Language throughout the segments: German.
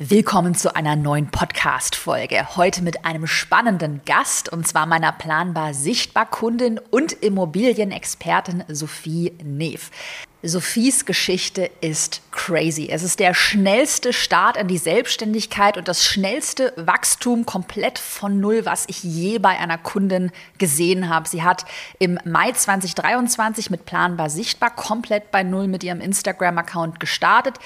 Willkommen zu einer neuen Podcast-Folge. Heute mit einem spannenden Gast und zwar meiner planbar sichtbar Kundin und Immobilienexpertin Sophie Neef. Sophies Geschichte ist crazy. Es ist der schnellste Start in die Selbstständigkeit und das schnellste Wachstum komplett von Null, was ich je bei einer Kundin gesehen habe. Sie hat im Mai 2023 mit Planbar Sichtbar komplett bei Null mit ihrem Instagram-Account gestartet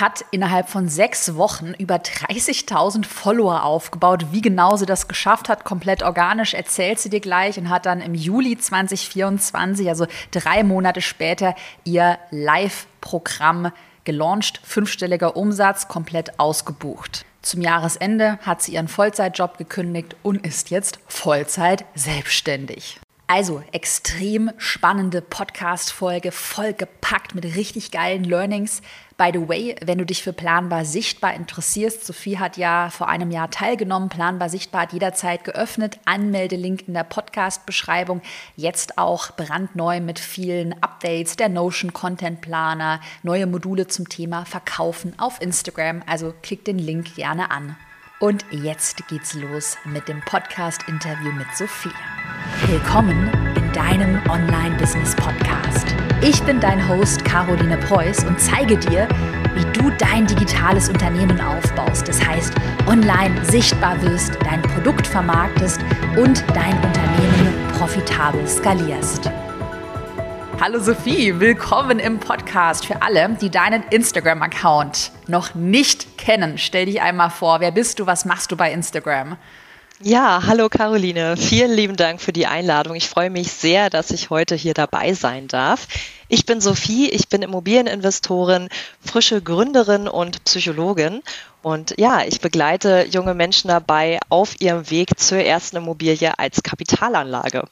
hat innerhalb von sechs Wochen über 30.000 Follower aufgebaut. Wie genau sie das geschafft hat, komplett organisch, erzählt sie dir gleich und hat dann im Juli 2024, also drei Monate später, ihr Live-Programm gelauncht. Fünfstelliger Umsatz, komplett ausgebucht. Zum Jahresende hat sie ihren Vollzeitjob gekündigt und ist jetzt Vollzeit selbstständig. Also extrem spannende Podcast-Folge, vollgepackt mit richtig geilen Learnings. By the way, wenn du dich für Planbar Sichtbar interessierst, Sophie hat ja vor einem Jahr teilgenommen. Planbar Sichtbar hat jederzeit geöffnet. Anmeldelink in der Podcast-Beschreibung. Jetzt auch brandneu mit vielen Updates, der Notion Content Planer, neue Module zum Thema Verkaufen auf Instagram. Also klick den Link gerne an. Und jetzt geht's los mit dem Podcast-Interview mit Sophie. Willkommen in deinem Online-Business-Podcast. Ich bin dein Host Caroline Preuß und zeige dir, wie du dein digitales Unternehmen aufbaust. Das heißt, online sichtbar wirst, dein Produkt vermarktest und dein Unternehmen profitabel skalierst. Hallo Sophie, willkommen im Podcast. Für alle, die deinen Instagram-Account noch nicht kennen, stell dich einmal vor. Wer bist du? Was machst du bei Instagram? Ja, hallo Caroline. Vielen lieben Dank für die Einladung. Ich freue mich sehr, dass ich heute hier dabei sein darf. Ich bin Sophie, ich bin Immobilieninvestorin, frische Gründerin und Psychologin. Und ja, ich begleite junge Menschen dabei auf ihrem Weg zur ersten Immobilie als Kapitalanlage.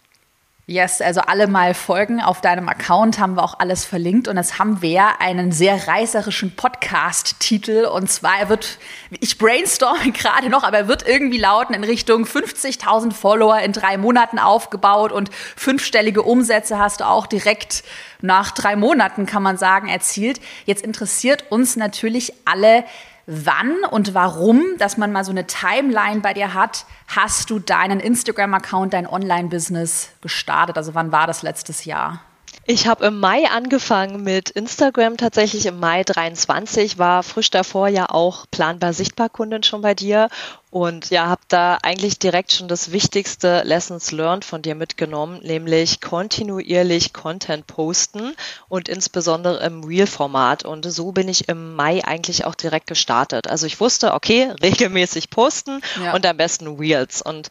Yes, also alle mal folgen. Auf deinem Account haben wir auch alles verlinkt und jetzt haben wir einen sehr reißerischen Podcast-Titel und zwar er wird, ich brainstorme gerade noch, aber er wird irgendwie lauten in Richtung 50.000 Follower in drei Monaten aufgebaut und fünfstellige Umsätze hast du auch direkt nach drei Monaten, kann man sagen, erzielt. Jetzt interessiert uns natürlich alle, wann und warum, dass man mal so eine Timeline bei dir hat, hast du deinen Instagram-Account, dein Online-Business gestartet? Also wann war das letztes Jahr? Ich habe im Mai angefangen mit Instagram, tatsächlich im Mai 23, war frisch davor ja auch planbar sichtbar Kundin schon bei dir und ja, habe da eigentlich direkt schon das wichtigste Lessons learned von dir mitgenommen, nämlich kontinuierlich Content posten und insbesondere im Real-Format. Und so bin ich im Mai eigentlich auch direkt gestartet. Also ich wusste, okay, regelmäßig posten ja. und am besten Reels. Und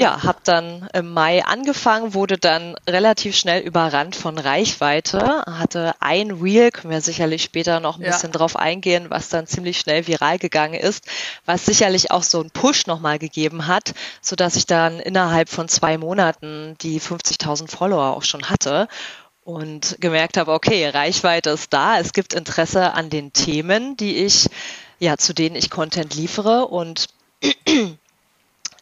ja, habe dann im Mai angefangen, wurde dann relativ schnell überrannt von Reichweite, hatte ein Reel, können wir sicherlich später noch ein ja. bisschen drauf eingehen, was dann ziemlich schnell viral gegangen ist, was sicherlich auch so einen Push nochmal gegeben hat, so dass ich dann innerhalb von zwei Monaten die 50.000 Follower auch schon hatte und gemerkt habe, okay, Reichweite ist da, es gibt Interesse an den Themen, die ich, ja, zu denen ich Content liefere und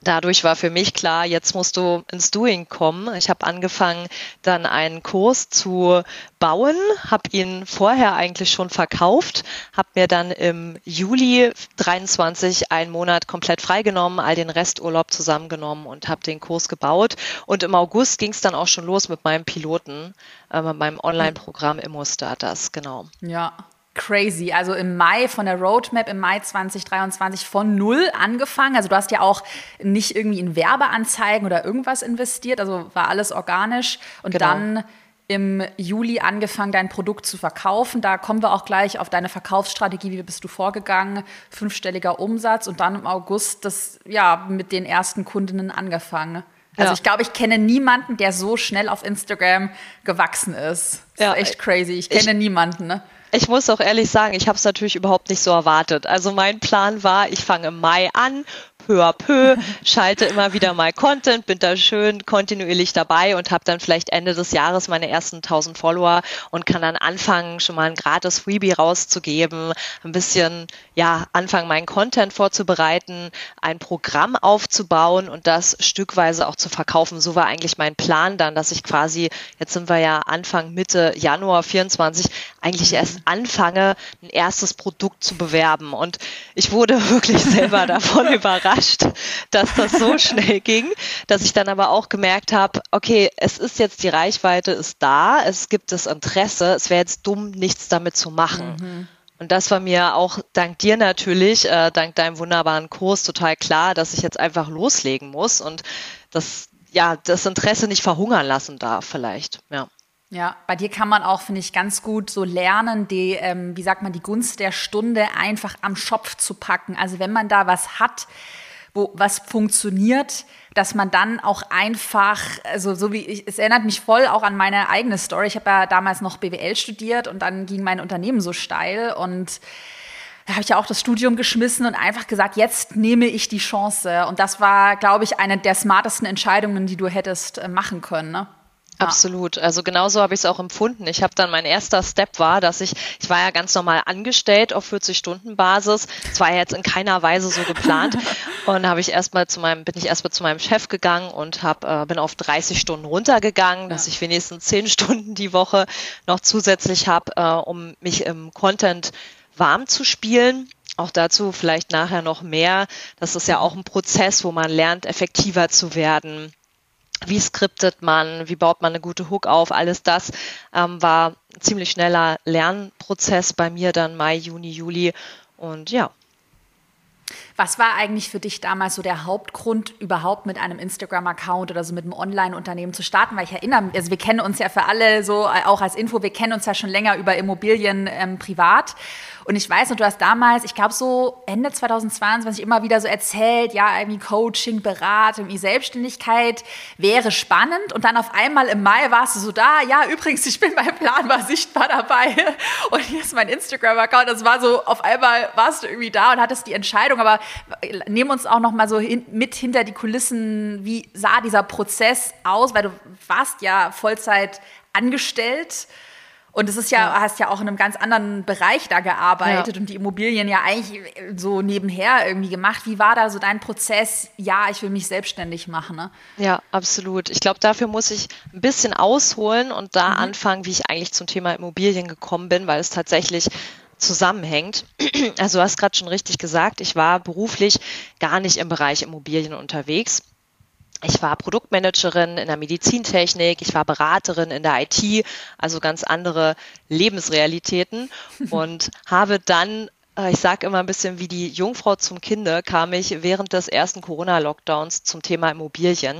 dadurch war für mich klar, jetzt musst du ins Doing kommen. Ich habe angefangen, dann einen Kurs zu bauen, habe ihn vorher eigentlich schon verkauft, habe mir dann im Juli 23 einen Monat komplett freigenommen, all den Resturlaub zusammengenommen und habe den Kurs gebaut. Und im August ging es dann auch schon los mit meinem Piloten, äh, mit meinem Online-Programm Immo Starters, genau. Ja, crazy. Also im Mai von der Roadmap, im Mai 2023 von null angefangen. Also du hast ja auch nicht irgendwie in Werbeanzeigen oder irgendwas investiert, also war alles organisch. Und genau. dann im Juli angefangen, dein Produkt zu verkaufen. Da kommen wir auch gleich auf deine Verkaufsstrategie. Wie bist du vorgegangen? Fünfstelliger Umsatz und dann im August das, ja, mit den ersten Kundinnen angefangen. Also ja. ich glaube, ich kenne niemanden, der so schnell auf Instagram gewachsen ist. Das ja, ist echt crazy. Ich kenne ich, niemanden, ne? Ich muss auch ehrlich sagen, ich habe es natürlich überhaupt nicht so erwartet. Also mein Plan war, ich fange im Mai an, peu à peu, schalte immer wieder mal Content, bin da schön kontinuierlich dabei und habe dann vielleicht Ende des Jahres meine ersten 1000 Follower und kann dann anfangen, schon mal ein gratis Freebie rauszugeben, ein bisschen, ja, anfangen, meinen Content vorzubereiten, ein Programm aufzubauen und das stückweise auch zu verkaufen. So war eigentlich mein Plan dann, dass ich quasi, jetzt sind wir ja Anfang, Mitte Januar 24, eigentlich erst anfange, ein erstes Produkt zu bewerben. Und ich wurde wirklich selber davon überrascht, dass das so schnell ging, dass ich dann aber auch gemerkt habe, okay, es ist jetzt die Reichweite ist da, es gibt das Interesse, es wäre jetzt dumm, nichts damit zu machen. Mhm. Und das war mir auch dank dir natürlich, äh, dank deinem wunderbaren Kurs total klar, dass ich jetzt einfach loslegen muss und das, ja, das Interesse nicht verhungern lassen darf vielleicht, ja. Ja, bei dir kann man auch, finde ich, ganz gut so lernen, die, ähm, wie sagt man, die Gunst der Stunde einfach am Schopf zu packen. Also wenn man da was hat, wo was funktioniert, dass man dann auch einfach, also so wie ich, es erinnert mich voll auch an meine eigene Story. Ich habe ja damals noch BWL studiert und dann ging mein Unternehmen so steil und da habe ich ja auch das Studium geschmissen und einfach gesagt, jetzt nehme ich die Chance. Und das war, glaube ich, eine der smartesten Entscheidungen, die du hättest äh, machen können. Ne? Absolut. Also genauso habe ich es auch empfunden. Ich habe dann mein erster Step war, dass ich, ich war ja ganz normal angestellt auf 40-Stunden-Basis. Es war ja jetzt in keiner Weise so geplant. und habe ich erstmal zu meinem, bin ich erstmal zu meinem Chef gegangen und hab, äh, bin auf 30 Stunden runtergegangen, ja. dass ich wenigstens 10 Stunden die Woche noch zusätzlich habe, äh, um mich im Content warm zu spielen. Auch dazu vielleicht nachher noch mehr. Das ist ja auch ein Prozess, wo man lernt, effektiver zu werden wie skriptet man, wie baut man eine gute Hook auf, alles das ähm, war ein ziemlich schneller Lernprozess bei mir dann Mai, Juni, Juli und ja. Was war eigentlich für dich damals so der Hauptgrund, überhaupt mit einem Instagram-Account oder so mit einem Online-Unternehmen zu starten? Weil ich erinnere, also wir kennen uns ja für alle so, äh, auch als Info, wir kennen uns ja schon länger über Immobilien ähm, privat. Und ich weiß noch, du hast damals, ich glaube so Ende 2022 immer wieder so erzählt, ja, irgendwie Coaching, Beratung, Selbstständigkeit wäre spannend. Und dann auf einmal im Mai warst du so da, ja, übrigens, ich bin beim Plan war sichtbar dabei. Und hier ist mein Instagram-Account. Das war so, auf einmal warst du irgendwie da und hattest die Entscheidung. Aber nehmen uns auch noch mal so hin, mit hinter die Kulissen. Wie sah dieser Prozess aus? Weil du warst ja Vollzeit angestellt. Und es ist ja, ja, hast ja auch in einem ganz anderen Bereich da gearbeitet ja. und die Immobilien ja eigentlich so nebenher irgendwie gemacht. Wie war da so dein Prozess? Ja, ich will mich selbstständig machen. Ne? Ja, absolut. Ich glaube, dafür muss ich ein bisschen ausholen und da mhm. anfangen, wie ich eigentlich zum Thema Immobilien gekommen bin, weil es tatsächlich zusammenhängt. Also du hast gerade schon richtig gesagt, ich war beruflich gar nicht im Bereich Immobilien unterwegs. Ich war Produktmanagerin in der Medizintechnik, ich war Beraterin in der IT, also ganz andere Lebensrealitäten und habe dann äh, ich sage immer ein bisschen wie die Jungfrau zum Kinde, kam ich während des ersten Corona-Lockdowns zum Thema Immobilien.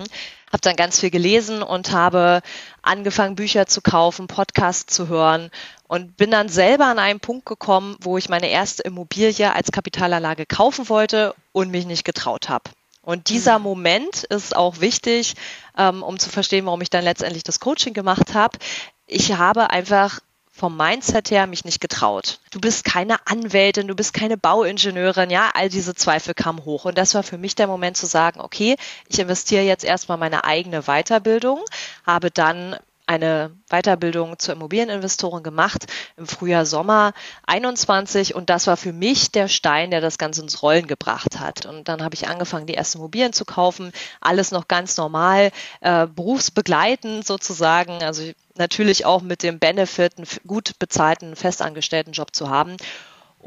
Habe dann ganz viel gelesen und habe angefangen, Bücher zu kaufen, Podcasts zu hören und bin dann selber an einen Punkt gekommen, wo ich meine erste Immobilie als Kapitalanlage kaufen wollte und mich nicht getraut habe. Und dieser mhm. Moment ist auch wichtig, ähm, um zu verstehen, warum ich dann letztendlich das Coaching gemacht habe. Ich habe einfach vom Mindset her mich nicht getraut. Du bist keine Anwältin, du bist keine Bauingenieurin, ja, all diese Zweifel kamen hoch. Und das war für mich der Moment zu sagen, okay, ich investiere jetzt erstmal meine eigene Weiterbildung, habe dann eine Weiterbildung zur Immobilieninvestorin gemacht im Frühjahr, Sommer 21 und das war für mich der Stein, der das Ganze ins Rollen gebracht hat. Und dann habe ich angefangen, die ersten Immobilien zu kaufen, alles noch ganz normal, äh, berufsbegleitend sozusagen, also natürlich auch mit dem Benefit, einen gut bezahlten, festangestellten Job zu haben.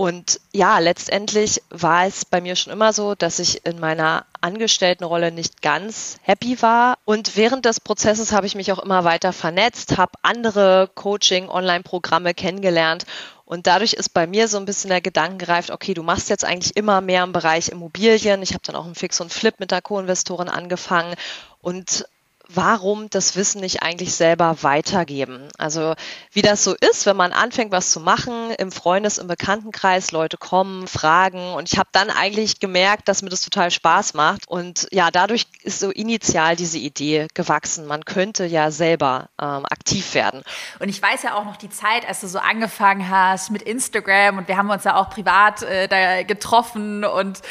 Und ja, letztendlich war es bei mir schon immer so, dass ich in meiner Angestelltenrolle nicht ganz happy war. Und während des Prozesses habe ich mich auch immer weiter vernetzt, habe andere Coaching-Online-Programme kennengelernt. Und dadurch ist bei mir so ein bisschen der Gedanke gereift, okay, du machst jetzt eigentlich immer mehr im Bereich Immobilien. Ich habe dann auch einen Fix und Flip mit der Co-Investorin angefangen und warum das Wissen nicht eigentlich selber weitergeben? Also wie das so ist, wenn man anfängt, was zu machen, im Freundes-, im Bekanntenkreis, Leute kommen, fragen und ich habe dann eigentlich gemerkt, dass mir das total Spaß macht und ja, dadurch ist so initial diese Idee gewachsen. Man könnte ja selber ähm, aktiv werden. Und ich weiß ja auch noch die Zeit, als du so angefangen hast mit Instagram und wir haben uns ja auch privat äh, da getroffen und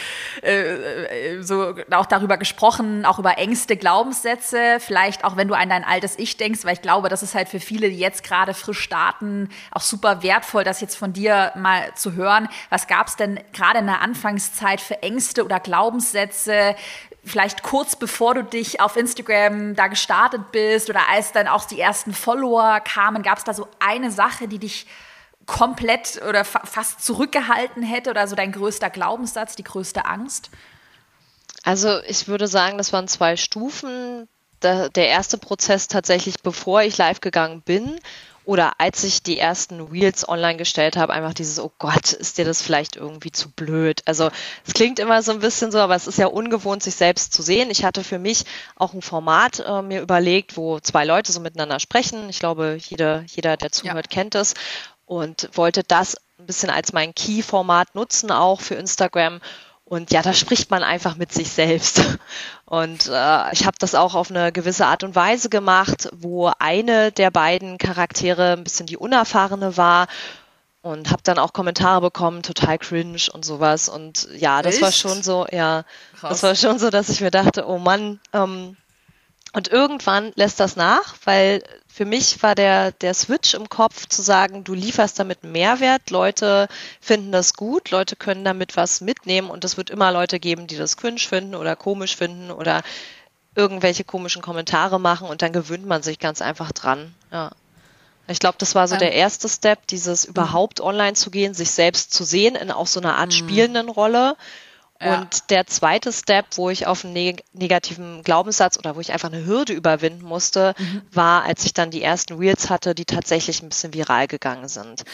äh, äh so auch darüber gesprochen, auch über Ängste, Glaubenssätze vielleicht auch wenn du an dein altes Ich denkst, weil ich glaube, das ist halt für viele, die jetzt gerade frisch starten, auch super wertvoll, das jetzt von dir mal zu hören. Was gab es denn gerade in der Anfangszeit für Ängste oder Glaubenssätze, vielleicht kurz bevor du dich auf Instagram da gestartet bist oder als dann auch die ersten Follower kamen, gab es da so eine Sache, die dich komplett oder fa fast zurückgehalten hätte oder so dein größter Glaubenssatz, die größte Angst? Also ich würde sagen, das waren zwei Stufen der, der erste Prozess tatsächlich, bevor ich live gegangen bin oder als ich die ersten Reels online gestellt habe, einfach dieses, oh Gott, ist dir das vielleicht irgendwie zu blöd? Also es klingt immer so ein bisschen so, aber es ist ja ungewohnt, sich selbst zu sehen. Ich hatte für mich auch ein Format äh, mir überlegt, wo zwei Leute so miteinander sprechen. Ich glaube, jeder, jeder der zuhört, ja. kennt es und wollte das ein bisschen als mein Key-Format nutzen, auch für Instagram und ja, da spricht man einfach mit sich selbst. Und äh, ich habe das auch auf eine gewisse Art und Weise gemacht, wo eine der beiden Charaktere ein bisschen die unerfahrene war und habe dann auch Kommentare bekommen, total cringe und sowas. Und ja, das Echt? war schon so, ja, Krass. das war schon so, dass ich mir dachte, oh Mann, ähm, und irgendwann lässt das nach, weil für mich war der, der Switch im Kopf zu sagen, du lieferst damit Mehrwert, Leute finden das gut, Leute können damit was mitnehmen und es wird immer Leute geben, die das cringe finden oder komisch finden oder irgendwelche komischen Kommentare machen und dann gewöhnt man sich ganz einfach dran. Ja. Ich glaube, das war so der erste Step, dieses mhm. überhaupt online zu gehen, sich selbst zu sehen in auch so einer Art mhm. spielenden Rolle und der zweite Step, wo ich auf einen neg negativen Glaubenssatz oder wo ich einfach eine Hürde überwinden musste, mhm. war, als ich dann die ersten Reels hatte, die tatsächlich ein bisschen viral gegangen sind.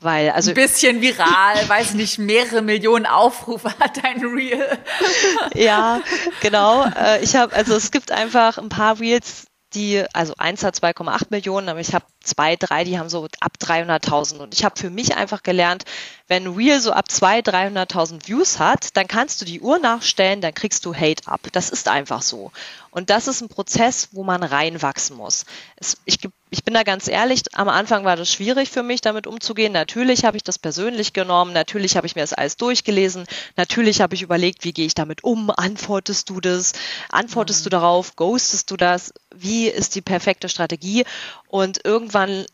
Weil, also. Ein bisschen viral, weiß nicht, mehrere Millionen Aufrufe hat dein Reel. ja, genau. Äh, ich habe, also es gibt einfach ein paar Reels, die, also eins hat 2,8 Millionen, aber ich habe zwei, drei, die haben so ab 300.000. Und ich habe für mich einfach gelernt, wenn Real so ab 200.000, 300.000 Views hat, dann kannst du die Uhr nachstellen, dann kriegst du Hate ab. Das ist einfach so. Und das ist ein Prozess, wo man reinwachsen muss. Es, ich, ich bin da ganz ehrlich, am Anfang war das schwierig für mich, damit umzugehen. Natürlich habe ich das persönlich genommen, natürlich habe ich mir das alles durchgelesen, natürlich habe ich überlegt, wie gehe ich damit um, antwortest du das, antwortest mhm. du darauf, ghostest du das, wie ist die perfekte Strategie? Und irgendwann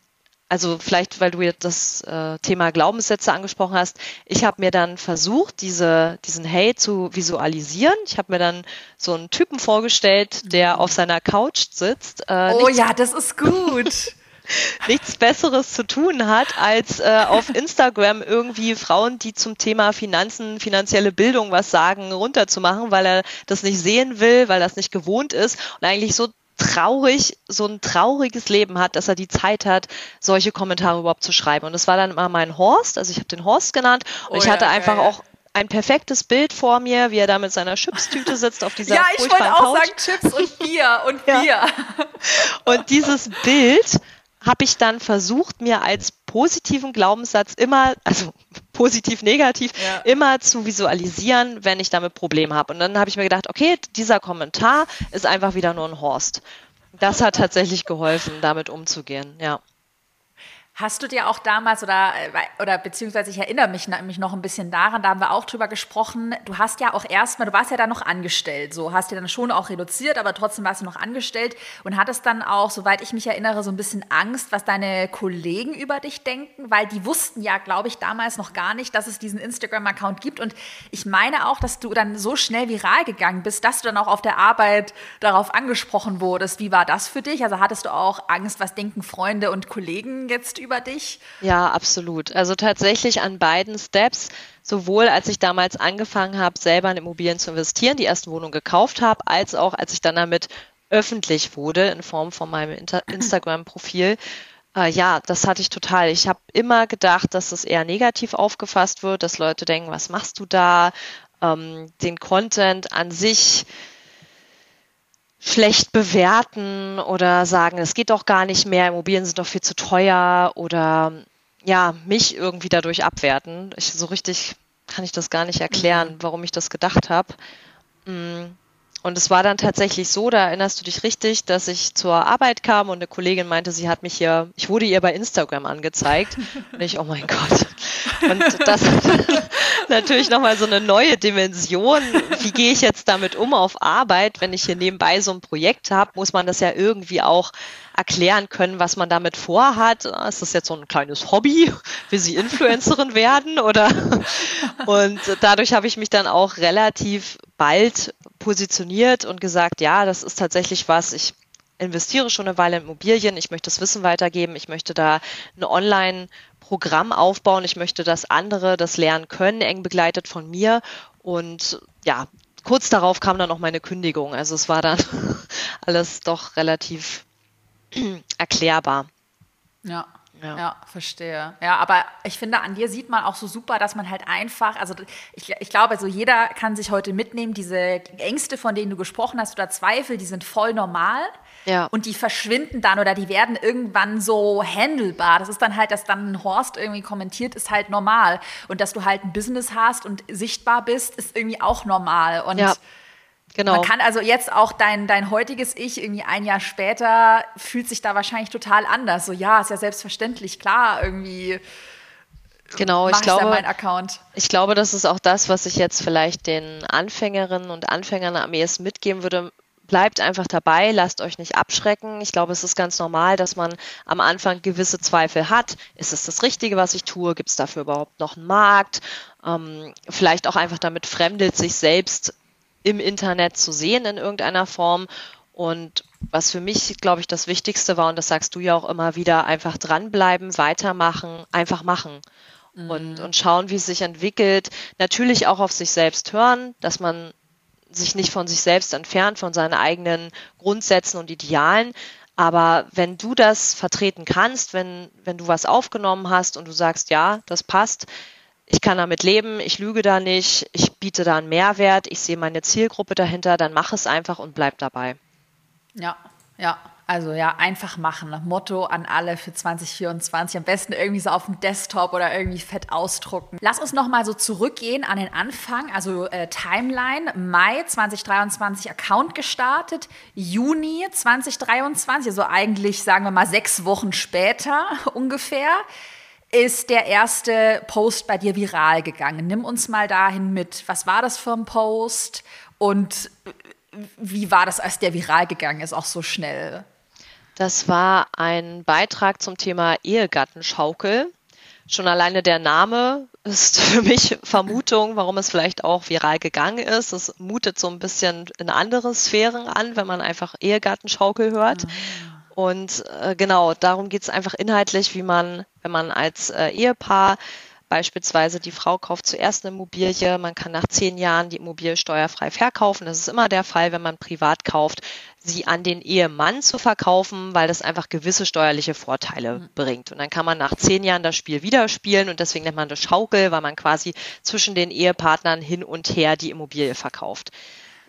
also vielleicht, weil du jetzt das äh, Thema Glaubenssätze angesprochen hast, ich habe mir dann versucht, diese, diesen Hate zu visualisieren. Ich habe mir dann so einen Typen vorgestellt, der mhm. auf seiner Couch sitzt. Äh, oh ja, das ist gut. nichts Besseres zu tun hat, als äh, auf Instagram irgendwie Frauen, die zum Thema Finanzen, finanzielle Bildung was sagen, runterzumachen, weil er das nicht sehen will, weil das nicht gewohnt ist und eigentlich so traurig, so ein trauriges Leben hat, dass er die Zeit hat, solche Kommentare überhaupt zu schreiben. Und das war dann immer mein Horst, also ich habe den Horst genannt und oh, ich hatte ja, einfach auch ein perfektes Bild vor mir, wie er da mit seiner Chipstüte sitzt auf dieser Ja, ich wollte auch Couch. sagen Chips und Bier und Bier. Und dieses Bild habe ich dann versucht, mir als positiven Glaubenssatz immer, also positiv, negativ, ja. immer zu visualisieren, wenn ich damit Probleme habe. Und dann habe ich mir gedacht, okay, dieser Kommentar ist einfach wieder nur ein Horst. Das hat tatsächlich geholfen, damit umzugehen, ja. Hast du dir auch damals oder, äh, oder beziehungsweise ich erinnere mich, mich noch ein bisschen daran, da haben wir auch drüber gesprochen, du hast ja auch erstmal, du warst ja dann noch angestellt, so hast dir dann schon auch reduziert, aber trotzdem warst du noch angestellt und hattest dann auch, soweit ich mich erinnere, so ein bisschen Angst, was deine Kollegen über dich denken, weil die wussten ja, glaube ich, damals noch gar nicht, dass es diesen Instagram-Account gibt und ich meine auch, dass du dann so schnell viral gegangen bist, dass du dann auch auf der Arbeit darauf angesprochen wurdest. Wie war das für dich? Also hattest du auch Angst, was denken Freunde und Kollegen jetzt über dich? Ja, absolut. Also tatsächlich an beiden Steps, sowohl als ich damals angefangen habe, selber in Immobilien zu investieren, die erste Wohnung gekauft habe, als auch als ich dann damit öffentlich wurde in Form von meinem Instagram-Profil. Äh, ja, das hatte ich total. Ich habe immer gedacht, dass es eher negativ aufgefasst wird, dass Leute denken, was machst du da? Ähm, den Content an sich schlecht bewerten oder sagen, es geht doch gar nicht mehr, Immobilien sind doch viel zu teuer oder ja, mich irgendwie dadurch abwerten. Ich, so richtig kann ich das gar nicht erklären, mhm. warum ich das gedacht habe. Mm. Und es war dann tatsächlich so, da erinnerst du dich richtig, dass ich zur Arbeit kam und eine Kollegin meinte, sie hat mich hier, ich wurde ihr bei Instagram angezeigt. Und ich, oh mein Gott. Und das hat natürlich nochmal so eine neue Dimension. Wie gehe ich jetzt damit um auf Arbeit, wenn ich hier nebenbei so ein Projekt habe, muss man das ja irgendwie auch erklären können, was man damit vorhat. Ist das jetzt so ein kleines Hobby? Will sie Influencerin werden? Oder? Und dadurch habe ich mich dann auch relativ bald positioniert und gesagt, ja, das ist tatsächlich was. Ich investiere schon eine Weile in Immobilien. Ich möchte das Wissen weitergeben. Ich möchte da ein Online-Programm aufbauen. Ich möchte, dass andere das lernen können, eng begleitet von mir. Und ja, kurz darauf kam dann auch meine Kündigung. Also es war dann alles doch relativ erklärbar. Ja. Ja. ja. verstehe. Ja, aber ich finde, an dir sieht man auch so super, dass man halt einfach, also ich, ich glaube, also jeder kann sich heute mitnehmen, diese Ängste, von denen du gesprochen hast oder Zweifel, die sind voll normal. Ja. Und die verschwinden dann oder die werden irgendwann so handelbar. Das ist dann halt, dass dann ein Horst irgendwie kommentiert, ist halt normal. Und dass du halt ein Business hast und sichtbar bist, ist irgendwie auch normal. Und ja. Genau. Man kann also jetzt auch dein, dein heutiges Ich irgendwie ein Jahr später fühlt sich da wahrscheinlich total anders. So, ja, ist ja selbstverständlich, klar, irgendwie. Genau, ich glaube, ich glaube, das ist auch das, was ich jetzt vielleicht den Anfängerinnen und Anfängern am ehesten mitgeben würde. Bleibt einfach dabei, lasst euch nicht abschrecken. Ich glaube, es ist ganz normal, dass man am Anfang gewisse Zweifel hat. Ist es das Richtige, was ich tue? Gibt es dafür überhaupt noch einen Markt? Ähm, vielleicht auch einfach damit fremdelt, sich selbst im Internet zu sehen in irgendeiner Form. Und was für mich, glaube ich, das Wichtigste war, und das sagst du ja auch immer wieder, einfach dranbleiben, weitermachen, einfach machen. Mhm. Und, und schauen, wie es sich entwickelt. Natürlich auch auf sich selbst hören, dass man sich nicht von sich selbst entfernt, von seinen eigenen Grundsätzen und Idealen. Aber wenn du das vertreten kannst, wenn, wenn du was aufgenommen hast und du sagst, ja, das passt, ich kann damit leben, ich lüge da nicht, ich biete da einen Mehrwert, ich sehe meine Zielgruppe dahinter, dann mach es einfach und bleib dabei. Ja, ja. Also ja, einfach machen. Motto an alle für 2024. Am besten irgendwie so auf dem Desktop oder irgendwie fett ausdrucken. Lass uns nochmal so zurückgehen an den Anfang. Also äh, Timeline. Mai 2023 Account gestartet. Juni 2023, also eigentlich sagen wir mal sechs Wochen später ungefähr ist der erste Post bei dir viral gegangen. Nimm uns mal dahin mit. Was war das für ein Post und wie war das, als der viral gegangen ist, auch so schnell? Das war ein Beitrag zum Thema Ehegattenschaukel. Schon alleine der Name ist für mich Vermutung, warum es vielleicht auch viral gegangen ist. Es mutet so ein bisschen in andere Sphären an, wenn man einfach Ehegattenschaukel hört. Mhm. Und äh, genau, darum geht es einfach inhaltlich, wie man, wenn man als äh, Ehepaar beispielsweise die Frau kauft zuerst eine Immobilie, man kann nach zehn Jahren die Immobilie steuerfrei verkaufen. Das ist immer der Fall, wenn man privat kauft, sie an den Ehemann zu verkaufen, weil das einfach gewisse steuerliche Vorteile mhm. bringt. Und dann kann man nach zehn Jahren das Spiel wieder spielen und deswegen nennt man das Schaukel, weil man quasi zwischen den Ehepartnern hin und her die Immobilie verkauft.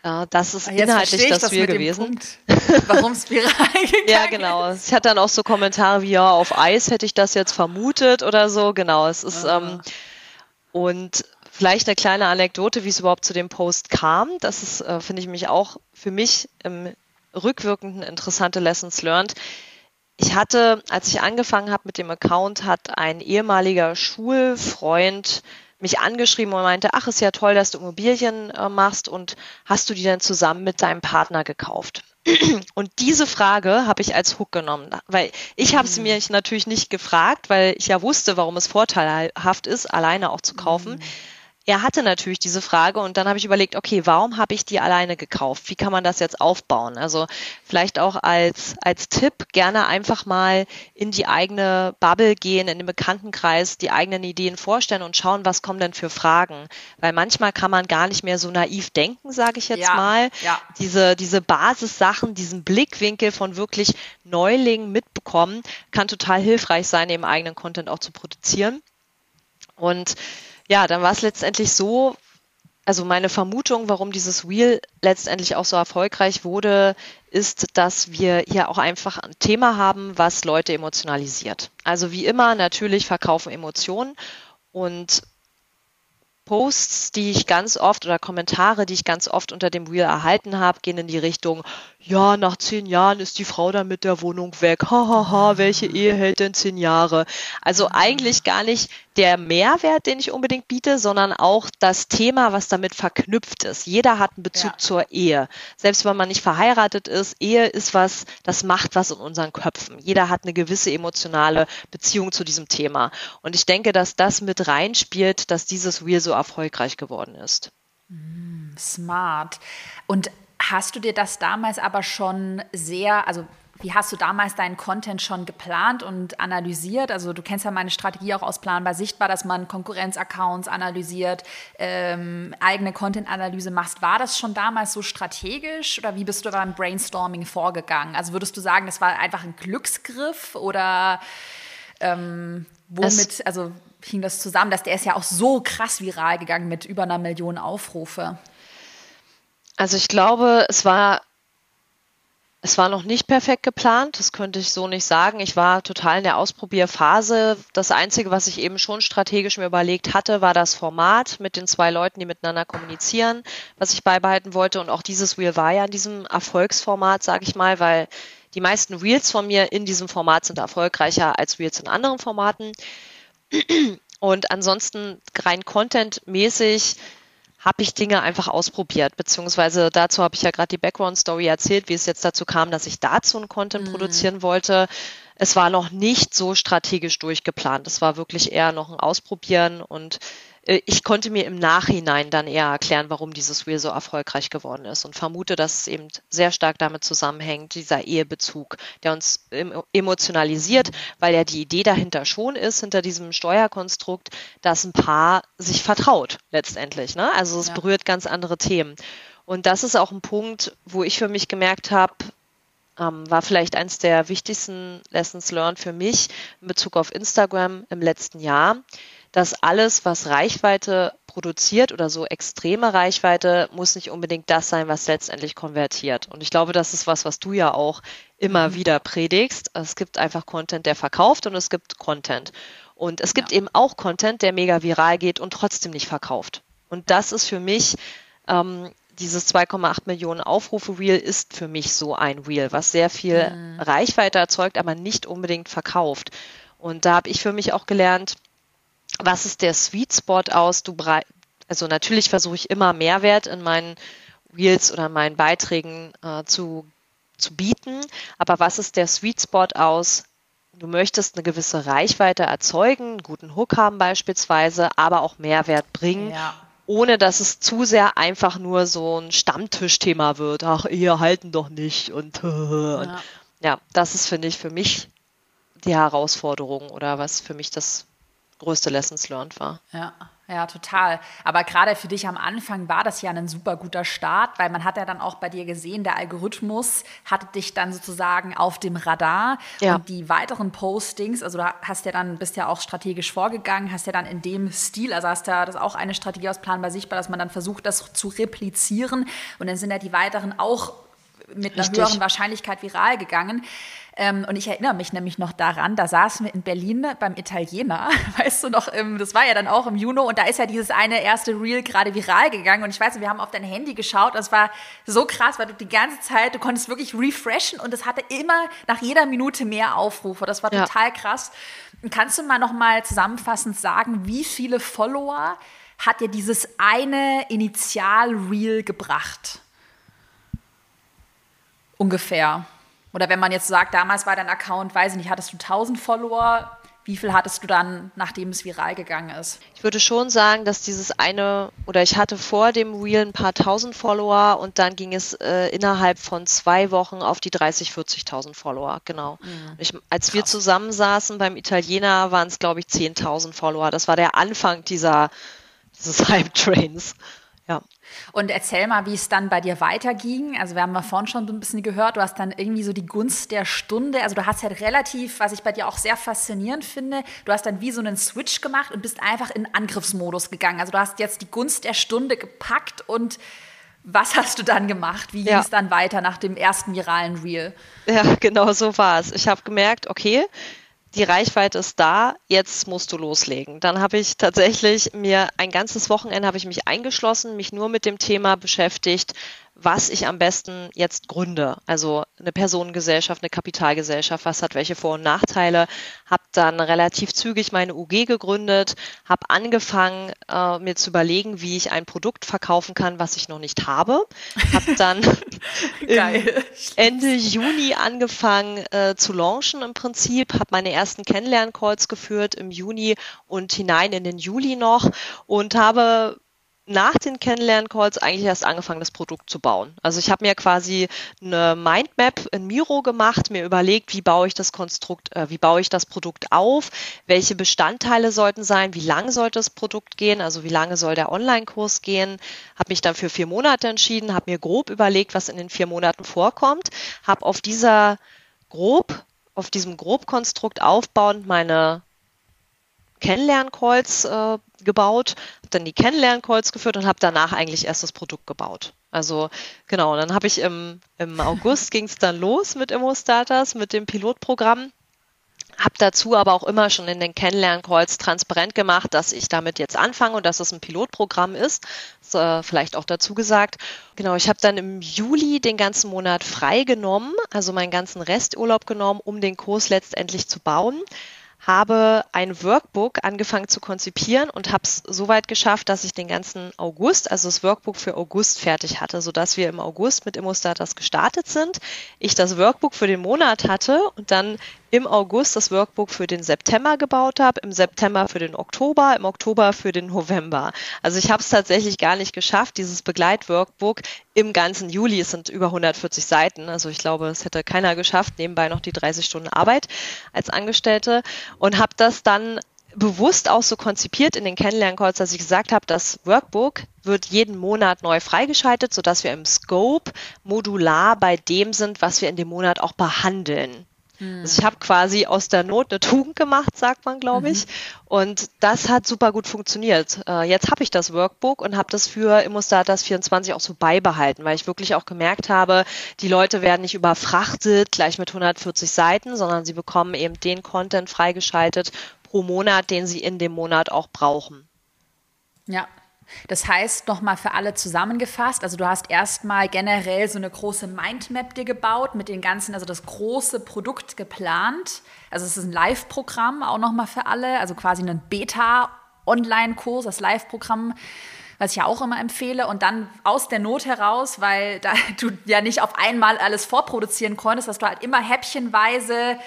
Ja, das ist Jetzt inhaltlich das, das Spiel gewesen. Warum es viral gegangen Ja, genau. Ich hatte dann auch so Kommentare wie, ja, auf Eis hätte ich das jetzt vermutet oder so. Genau, es ist, ah. ähm, und vielleicht eine kleine Anekdote, wie es überhaupt zu dem Post kam. Das ist, äh, finde ich mich auch für mich im rückwirkenden interessante Lessons learned. Ich hatte, als ich angefangen habe mit dem Account, hat ein ehemaliger Schulfreund mich angeschrieben und meinte, ach, ist ja toll, dass du Immobilien äh, machst und hast du die denn zusammen mit deinem Partner gekauft? Und diese Frage habe ich als Hook genommen, weil ich habe sie mhm. mir natürlich nicht gefragt, weil ich ja wusste, warum es vorteilhaft ist, alleine auch zu kaufen. Mhm er hatte natürlich diese Frage und dann habe ich überlegt, okay, warum habe ich die alleine gekauft? Wie kann man das jetzt aufbauen? Also vielleicht auch als, als Tipp gerne einfach mal in die eigene Bubble gehen, in den Bekanntenkreis, die eigenen Ideen vorstellen und schauen, was kommen denn für Fragen. Weil manchmal kann man gar nicht mehr so naiv denken, sage ich jetzt ja, mal. Ja. Diese, diese Basissachen, diesen Blickwinkel von wirklich Neulingen mitbekommen, kann total hilfreich sein, eben eigenen Content auch zu produzieren. Und ja, dann war es letztendlich so, also meine Vermutung, warum dieses Wheel letztendlich auch so erfolgreich wurde, ist, dass wir hier auch einfach ein Thema haben, was Leute emotionalisiert. Also wie immer, natürlich verkaufen Emotionen und Posts, die ich ganz oft oder Kommentare, die ich ganz oft unter dem Reel erhalten habe, gehen in die Richtung, ja, nach zehn Jahren ist die Frau dann mit der Wohnung weg. Hahaha, ha, ha, welche Ehe hält denn zehn Jahre? Also eigentlich gar nicht der Mehrwert, den ich unbedingt biete, sondern auch das Thema, was damit verknüpft ist. Jeder hat einen Bezug ja. zur Ehe. Selbst wenn man nicht verheiratet ist, Ehe ist was, das macht was in unseren Köpfen. Jeder hat eine gewisse emotionale Beziehung zu diesem Thema. Und ich denke, dass das mit reinspielt, dass dieses Reel so erfolgreich geworden ist. Mm, smart. Und Hast du dir das damals aber schon sehr, also wie hast du damals deinen Content schon geplant und analysiert? Also du kennst ja meine Strategie auch aus Planbar Sichtbar, dass man Konkurrenzaccounts analysiert, ähm, eigene Content-Analyse machst. War das schon damals so strategisch oder wie bist du beim Brainstorming vorgegangen? Also würdest du sagen, das war einfach ein Glücksgriff oder ähm, womit, es also hing das zusammen, dass der ist ja auch so krass viral gegangen mit über einer Million Aufrufe? Also ich glaube, es war, es war noch nicht perfekt geplant, das könnte ich so nicht sagen. Ich war total in der Ausprobierphase. Das Einzige, was ich eben schon strategisch mir überlegt hatte, war das Format mit den zwei Leuten, die miteinander kommunizieren, was ich beibehalten wollte. Und auch dieses Reel war ja in diesem Erfolgsformat, sage ich mal, weil die meisten Reels von mir in diesem Format sind erfolgreicher als Reels in anderen Formaten. Und ansonsten rein contentmäßig habe ich Dinge einfach ausprobiert, beziehungsweise dazu habe ich ja gerade die Background-Story erzählt, wie es jetzt dazu kam, dass ich dazu einen Content mhm. produzieren wollte. Es war noch nicht so strategisch durchgeplant. Es war wirklich eher noch ein Ausprobieren und ich konnte mir im Nachhinein dann eher erklären, warum dieses Reel so erfolgreich geworden ist und vermute, dass es eben sehr stark damit zusammenhängt, dieser Ehebezug, der uns emotionalisiert, weil ja die Idee dahinter schon ist, hinter diesem Steuerkonstrukt, dass ein Paar sich vertraut letztendlich. Ne? Also es ja. berührt ganz andere Themen. Und das ist auch ein Punkt, wo ich für mich gemerkt habe, ähm, war vielleicht eines der wichtigsten Lessons learned für mich in Bezug auf Instagram im letzten Jahr, dass alles, was Reichweite produziert oder so extreme Reichweite, muss nicht unbedingt das sein, was letztendlich konvertiert. Und ich glaube, das ist was, was du ja auch immer mhm. wieder predigst. Es gibt einfach Content, der verkauft und es gibt Content. Und es gibt ja. eben auch Content, der mega viral geht und trotzdem nicht verkauft. Und das ist für mich ähm, dieses 2,8 Millionen Aufrufe Reel ist für mich so ein Reel, was sehr viel mhm. Reichweite erzeugt, aber nicht unbedingt verkauft. Und da habe ich für mich auch gelernt, was ist der Sweet Spot aus? Du also natürlich versuche ich immer Mehrwert in meinen Reels oder meinen Beiträgen äh, zu, zu bieten, aber was ist der Sweet Spot aus? Du möchtest eine gewisse Reichweite erzeugen, einen guten Hook haben beispielsweise, aber auch Mehrwert bringen. Ja. Ohne dass es zu sehr einfach nur so ein Stammtischthema wird. Ach, ihr halten doch nicht. Und, und ja. ja, das ist, finde ich, für mich die Herausforderung oder was für mich das größte Lessons learned war. Ja. Ja, total. Aber gerade für dich am Anfang war das ja ein super guter Start, weil man hat ja dann auch bei dir gesehen, der Algorithmus hatte dich dann sozusagen auf dem Radar ja. und die weiteren Postings, also du hast ja dann, bist ja auch strategisch vorgegangen, hast ja dann in dem Stil, also hast ja das auch eine Strategie aus Planbar sichtbar, dass man dann versucht, das zu replizieren und dann sind ja die weiteren auch mit einer Richtig. höheren Wahrscheinlichkeit viral gegangen. Ähm, und ich erinnere mich nämlich noch daran, da saßen wir in Berlin beim Italiener, weißt du noch, im, das war ja dann auch im Juni und da ist ja dieses eine erste Reel gerade viral gegangen und ich weiß, wir haben auf dein Handy geschaut, das war so krass, weil du die ganze Zeit, du konntest wirklich refreshen und es hatte immer nach jeder Minute mehr Aufrufe, das war ja. total krass. Kannst du mal noch mal zusammenfassend sagen, wie viele Follower hat dir dieses eine Initial-Reel gebracht? Ungefähr. Oder wenn man jetzt sagt, damals war dein Account, weiß ich nicht, hattest du 1000 Follower, wie viel hattest du dann, nachdem es viral gegangen ist? Ich würde schon sagen, dass dieses eine, oder ich hatte vor dem Reel ein paar tausend Follower und dann ging es äh, innerhalb von zwei Wochen auf die 30, 40.000 Follower, genau. Mhm. Ich, als Krass. wir zusammensaßen beim Italiener, waren es, glaube ich, 10.000 Follower. Das war der Anfang dieser, dieses Hype-Trains. Ja. Und erzähl mal, wie es dann bei dir weiterging. Also wir haben ja vorhin schon so ein bisschen gehört, du hast dann irgendwie so die Gunst der Stunde. Also du hast halt relativ, was ich bei dir auch sehr faszinierend finde, du hast dann wie so einen Switch gemacht und bist einfach in Angriffsmodus gegangen. Also du hast jetzt die Gunst der Stunde gepackt und was hast du dann gemacht? Wie ging es dann weiter nach dem ersten viralen Reel? Ja, genau so war es. Ich habe gemerkt, okay, die Reichweite ist da, jetzt musst du loslegen. Dann habe ich tatsächlich mir ein ganzes Wochenende habe ich mich eingeschlossen, mich nur mit dem Thema beschäftigt, was ich am besten jetzt gründe. Also eine Personengesellschaft, eine Kapitalgesellschaft, was hat welche Vor- und Nachteile. Habe dann relativ zügig meine UG gegründet, habe angefangen, äh, mir zu überlegen, wie ich ein Produkt verkaufen kann, was ich noch nicht habe. Habe dann Ende Juni angefangen äh, zu launchen im Prinzip, habe meine ersten Kennenlern-Calls geführt im Juni und hinein in den Juli noch und habe nach den Kennenlern-Calls eigentlich erst angefangen, das Produkt zu bauen. Also ich habe mir quasi eine Mindmap in Miro gemacht, mir überlegt, wie baue ich das Konstrukt, äh, wie baue ich das Produkt auf, welche Bestandteile sollten sein, wie lang sollte das Produkt gehen, also wie lange soll der Online-Kurs gehen, habe mich dann für vier Monate entschieden, habe mir grob überlegt, was in den vier Monaten vorkommt, habe auf dieser grob, auf diesem Grobkonstrukt aufbauend meine Kennenlern-Calls äh, gebaut, habe dann die Kennenlern-Calls geführt und habe danach eigentlich erst das Produkt gebaut. Also genau, dann habe ich im, im August ging es dann los mit Immo-Starters, mit dem Pilotprogramm. Habe dazu aber auch immer schon in den Kennenlern-Calls transparent gemacht, dass ich damit jetzt anfange und dass es ein Pilotprogramm ist. ist äh, vielleicht auch dazu gesagt. Genau, ich habe dann im Juli den ganzen Monat frei genommen, also meinen ganzen Resturlaub genommen, um den Kurs letztendlich zu bauen habe ein Workbook angefangen zu konzipieren und habe es so weit geschafft, dass ich den ganzen August, also das Workbook für August fertig hatte, sodass wir im August mit Immostatus gestartet sind. Ich das Workbook für den Monat hatte und dann im August das Workbook für den September gebaut habe, im September für den Oktober, im Oktober für den November. Also ich habe es tatsächlich gar nicht geschafft, dieses Begleitworkbook im ganzen Juli, es sind über 140 Seiten, also ich glaube, es hätte keiner geschafft, nebenbei noch die 30 Stunden Arbeit als Angestellte und habe das dann bewusst auch so konzipiert in den Kennenlerncalls, dass ich gesagt habe, das Workbook wird jeden Monat neu freigeschaltet, sodass wir im Scope modular bei dem sind, was wir in dem Monat auch behandeln. Mhm. Also ich habe quasi aus der Not eine Tugend gemacht, sagt man, glaube ich. Mhm. Und das hat super gut funktioniert. Äh, jetzt habe ich das Workbook und habe das für Immostatus 24 auch so beibehalten, weil ich wirklich auch gemerkt habe, die Leute werden nicht überfrachtet, gleich mit 140 Seiten, sondern sie bekommen eben den Content freigeschaltet pro Monat, den sie in dem Monat auch brauchen. Ja, das heißt, nochmal für alle zusammengefasst, also du hast erstmal generell so eine große Mindmap dir gebaut mit den ganzen, also das große Produkt geplant. Also es ist ein Live-Programm auch nochmal für alle, also quasi ein Beta-Online-Kurs, das Live-Programm was ich ja auch immer empfehle. Und dann aus der Not heraus, weil da, du ja nicht auf einmal alles vorproduzieren konntest, dass du halt immer häppchenweise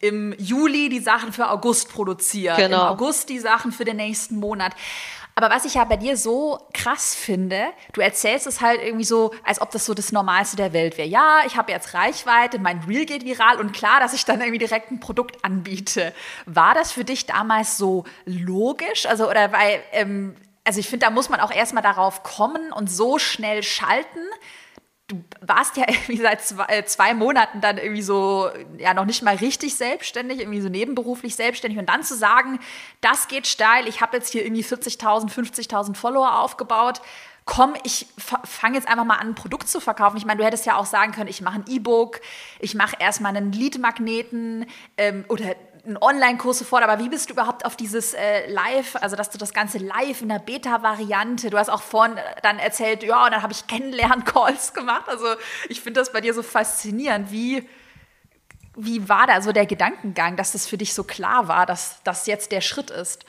im Juli die Sachen für August produziert, genau. im August die Sachen für den nächsten Monat. Aber was ich ja bei dir so krass finde, du erzählst es halt irgendwie so, als ob das so das Normalste der Welt wäre. Ja, ich habe jetzt Reichweite, mein Reel geht viral und klar, dass ich dann irgendwie direkt ein Produkt anbiete. War das für dich damals so logisch? Also, oder weil, ähm, also ich finde, da muss man auch erstmal darauf kommen und so schnell schalten du warst ja irgendwie seit zwei, äh, zwei, Monaten dann irgendwie so, ja, noch nicht mal richtig selbstständig, irgendwie so nebenberuflich selbstständig. Und dann zu sagen, das geht steil, ich habe jetzt hier irgendwie 40.000, 50.000 Follower aufgebaut. Komm, ich fange jetzt einfach mal an, ein Produkt zu verkaufen. Ich meine, du hättest ja auch sagen können, ich mache ein E-Book, ich mache erstmal einen Lead-Magneten ähm, oder einen Online-Kurs sofort, aber wie bist du überhaupt auf dieses äh, Live, also dass du das Ganze live in der Beta-Variante, du hast auch vorhin dann erzählt, ja, und dann habe ich Kennenlern-Calls gemacht. Also ich finde das bei dir so faszinierend. Wie, wie war da so der Gedankengang, dass das für dich so klar war, dass das jetzt der Schritt ist?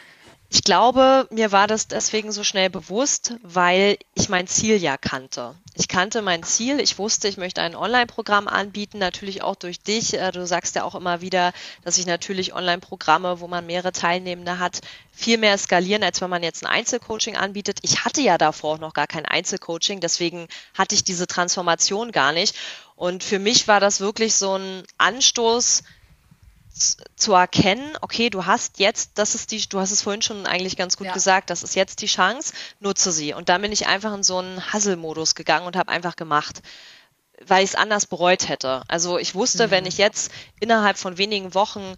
Ich glaube, mir war das deswegen so schnell bewusst, weil ich mein Ziel ja kannte. Ich kannte mein Ziel. Ich wusste, ich möchte ein Online-Programm anbieten, natürlich auch durch dich. Äh, du sagst ja auch immer wieder, dass ich natürlich Online-Programme, wo man mehrere Teilnehmende hat, viel mehr skalieren, als wenn man jetzt ein Einzelcoaching anbietet. Ich hatte ja davor noch gar kein Einzelcoaching, deswegen hatte ich diese Transformation gar nicht. Und für mich war das wirklich so ein Anstoß, zu erkennen, okay, du hast jetzt, das ist die, du hast es vorhin schon eigentlich ganz gut ja. gesagt, das ist jetzt die Chance, nutze sie. Und dann bin ich einfach in so einen Hustle-Modus gegangen und habe einfach gemacht, weil ich es anders bereut hätte. Also ich wusste, mhm. wenn ich jetzt innerhalb von wenigen Wochen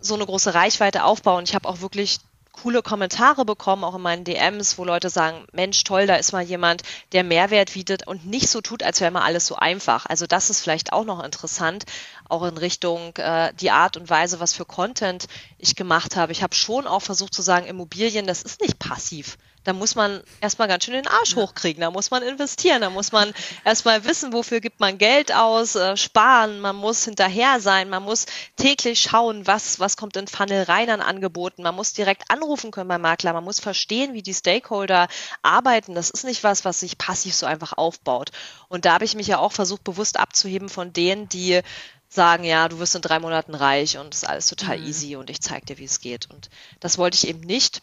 so eine große Reichweite aufbaue und ich habe auch wirklich coole Kommentare bekommen, auch in meinen DMs, wo Leute sagen, Mensch, toll, da ist mal jemand, der Mehrwert bietet und nicht so tut, als wäre mal alles so einfach. Also das ist vielleicht auch noch interessant, auch in Richtung äh, die Art und Weise, was für Content ich gemacht habe. Ich habe schon auch versucht zu sagen, Immobilien, das ist nicht passiv da muss man erstmal ganz schön den Arsch hochkriegen, da muss man investieren, da muss man erstmal wissen, wofür gibt man Geld aus, äh, sparen, man muss hinterher sein, man muss täglich schauen, was, was kommt in Funnel rein an Angeboten, man muss direkt anrufen können beim Makler, man muss verstehen, wie die Stakeholder arbeiten, das ist nicht was, was sich passiv so einfach aufbaut. Und da habe ich mich ja auch versucht, bewusst abzuheben von denen, die sagen, ja, du wirst in drei Monaten reich und es ist alles total mhm. easy und ich zeige dir, wie es geht. Und das wollte ich eben nicht.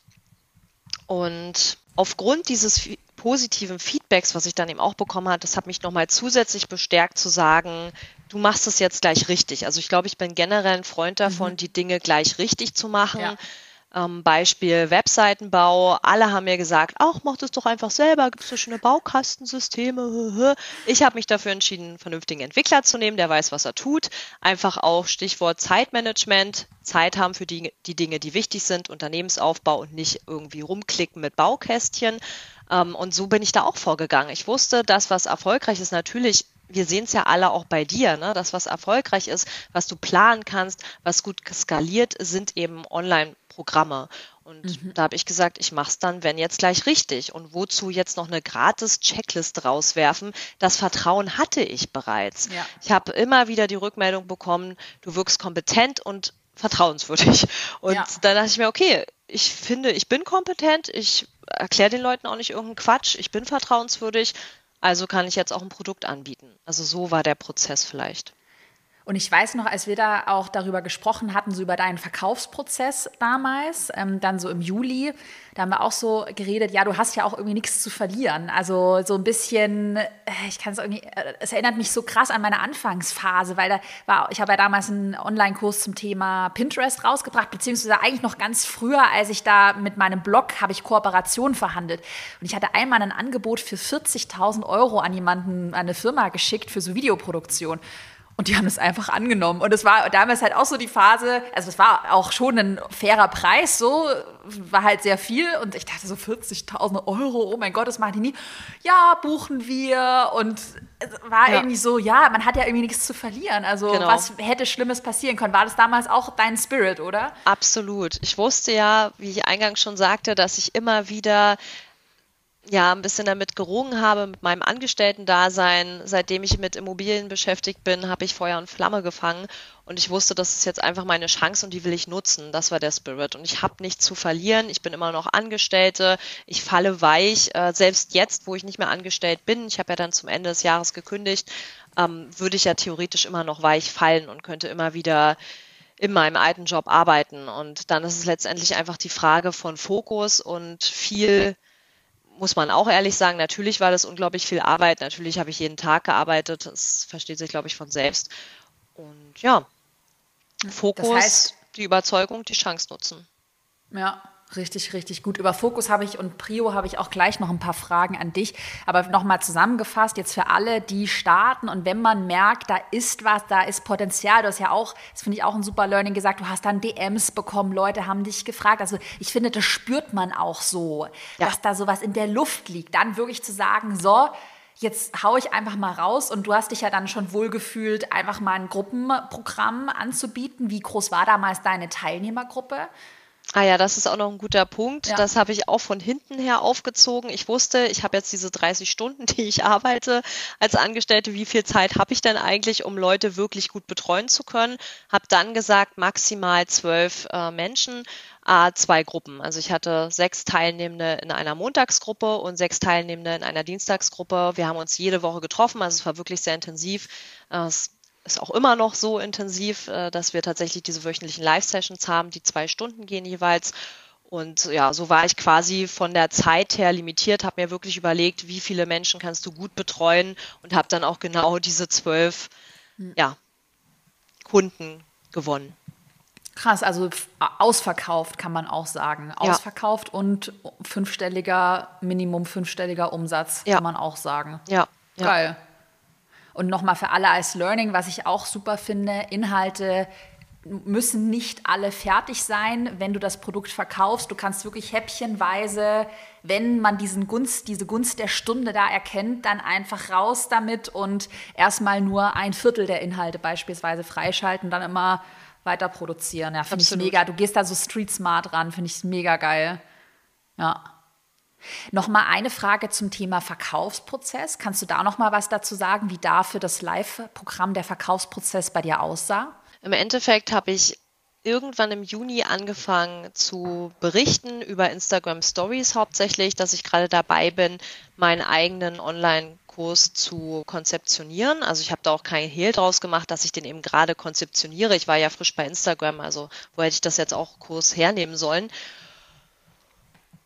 Und aufgrund dieses positiven Feedbacks, was ich dann eben auch bekommen habe, das hat mich nochmal zusätzlich bestärkt zu sagen, du machst es jetzt gleich richtig. Also ich glaube, ich bin generell ein Freund davon, mhm. die Dinge gleich richtig zu machen. Ja. Ähm, Beispiel Webseitenbau. Alle haben mir gesagt, ach, mach das doch einfach selber, gibt es so schöne Baukastensysteme. Ich habe mich dafür entschieden, einen vernünftigen Entwickler zu nehmen, der weiß, was er tut. Einfach auch Stichwort Zeitmanagement, Zeit haben für die, die Dinge, die wichtig sind, Unternehmensaufbau und nicht irgendwie rumklicken mit Baukästchen. Ähm, und so bin ich da auch vorgegangen. Ich wusste, das, was erfolgreich ist, natürlich wir sehen es ja alle auch bei dir, ne? das, was erfolgreich ist, was du planen kannst, was gut skaliert, sind eben Online-Programme. Und mhm. da habe ich gesagt, ich mache es dann, wenn jetzt gleich richtig. Und wozu jetzt noch eine gratis Checklist rauswerfen? Das Vertrauen hatte ich bereits. Ja. Ich habe immer wieder die Rückmeldung bekommen, du wirkst kompetent und vertrauenswürdig. Und ja. da dachte ich mir, okay, ich finde, ich bin kompetent, ich erkläre den Leuten auch nicht irgendeinen Quatsch, ich bin vertrauenswürdig, also kann ich jetzt auch ein Produkt anbieten. Also so war der Prozess vielleicht. Und ich weiß noch, als wir da auch darüber gesprochen hatten, so über deinen Verkaufsprozess damals, ähm, dann so im Juli, da haben wir auch so geredet, ja, du hast ja auch irgendwie nichts zu verlieren. Also so ein bisschen, äh, ich kann es irgendwie, äh, es erinnert mich so krass an meine Anfangsphase, weil da war, ich habe ja damals einen Online-Kurs zum Thema Pinterest rausgebracht, beziehungsweise eigentlich noch ganz früher, als ich da mit meinem Blog habe ich Kooperation verhandelt. Und ich hatte einmal ein Angebot für 40.000 Euro an jemanden, an eine Firma geschickt für so Videoproduktion. Und die haben es einfach angenommen. Und es war damals halt auch so die Phase, also es war auch schon ein fairer Preis, so, war halt sehr viel. Und ich dachte so 40.000 Euro, oh mein Gott, das machen die nie. Ja, buchen wir. Und es war ja. irgendwie so, ja, man hat ja irgendwie nichts zu verlieren. Also genau. was hätte Schlimmes passieren können? War das damals auch dein Spirit, oder? Absolut. Ich wusste ja, wie ich eingangs schon sagte, dass ich immer wieder ja, ein bisschen damit gerungen habe, mit meinem Angestellten-Dasein. Seitdem ich mit Immobilien beschäftigt bin, habe ich Feuer und Flamme gefangen und ich wusste, das ist jetzt einfach meine Chance und die will ich nutzen. Das war der Spirit. Und ich habe nichts zu verlieren. Ich bin immer noch Angestellte. Ich falle weich. Äh, selbst jetzt, wo ich nicht mehr angestellt bin, ich habe ja dann zum Ende des Jahres gekündigt, ähm, würde ich ja theoretisch immer noch weich fallen und könnte immer wieder in meinem alten Job arbeiten. Und dann ist es letztendlich einfach die Frage von Fokus und viel muss man auch ehrlich sagen, natürlich war das unglaublich viel Arbeit. Natürlich habe ich jeden Tag gearbeitet. Das versteht sich, glaube ich, von selbst. Und ja, Fokus, das heißt, die Überzeugung, die Chance nutzen. Ja, Richtig, richtig gut. Über Fokus habe ich und Prio habe ich auch gleich noch ein paar Fragen an dich. Aber nochmal zusammengefasst, jetzt für alle, die starten und wenn man merkt, da ist was, da ist Potenzial. Du hast ja auch, das finde ich auch ein super Learning gesagt, du hast dann DMs bekommen, Leute haben dich gefragt. Also ich finde, das spürt man auch so, ja. dass da sowas in der Luft liegt. Dann wirklich zu sagen, so, jetzt haue ich einfach mal raus und du hast dich ja dann schon wohlgefühlt, einfach mal ein Gruppenprogramm anzubieten. Wie groß war damals deine Teilnehmergruppe? Ah ja, das ist auch noch ein guter Punkt. Ja. Das habe ich auch von hinten her aufgezogen. Ich wusste, ich habe jetzt diese 30 Stunden, die ich arbeite als Angestellte. Wie viel Zeit habe ich denn eigentlich, um Leute wirklich gut betreuen zu können? Habe dann gesagt, maximal zwölf äh, Menschen, äh, zwei Gruppen. Also ich hatte sechs Teilnehmende in einer Montagsgruppe und sechs Teilnehmende in einer Dienstagsgruppe. Wir haben uns jede Woche getroffen, also es war wirklich sehr intensiv. Äh, es ist auch immer noch so intensiv, äh, dass wir tatsächlich diese wöchentlichen Live-Sessions haben, die zwei Stunden gehen jeweils. Und ja, so war ich quasi von der Zeit her limitiert, habe mir wirklich überlegt, wie viele Menschen kannst du gut betreuen und habe dann auch genau diese zwölf hm. ja, Kunden gewonnen. Krass, also ausverkauft kann man auch sagen. Ausverkauft ja. und fünfstelliger, Minimum fünfstelliger Umsatz ja. kann man auch sagen. Ja. Geil. Und nochmal für alle als Learning, was ich auch super finde, Inhalte müssen nicht alle fertig sein, wenn du das Produkt verkaufst. Du kannst wirklich häppchenweise, wenn man diesen Gunst, diese Gunst der Stunde da erkennt, dann einfach raus damit und erstmal nur ein Viertel der Inhalte beispielsweise freischalten, dann immer weiter produzieren. Ja, finde ich mega. Du gehst da so street smart ran, finde ich mega geil. Ja. Nochmal eine Frage zum Thema Verkaufsprozess. Kannst du da noch mal was dazu sagen, wie da für das Live-Programm der Verkaufsprozess bei dir aussah? Im Endeffekt habe ich irgendwann im Juni angefangen zu berichten über Instagram Stories hauptsächlich, dass ich gerade dabei bin, meinen eigenen Online-Kurs zu konzeptionieren. Also ich habe da auch keinen Hehl draus gemacht, dass ich den eben gerade konzeptioniere. Ich war ja frisch bei Instagram, also wo hätte ich das jetzt auch Kurs hernehmen sollen?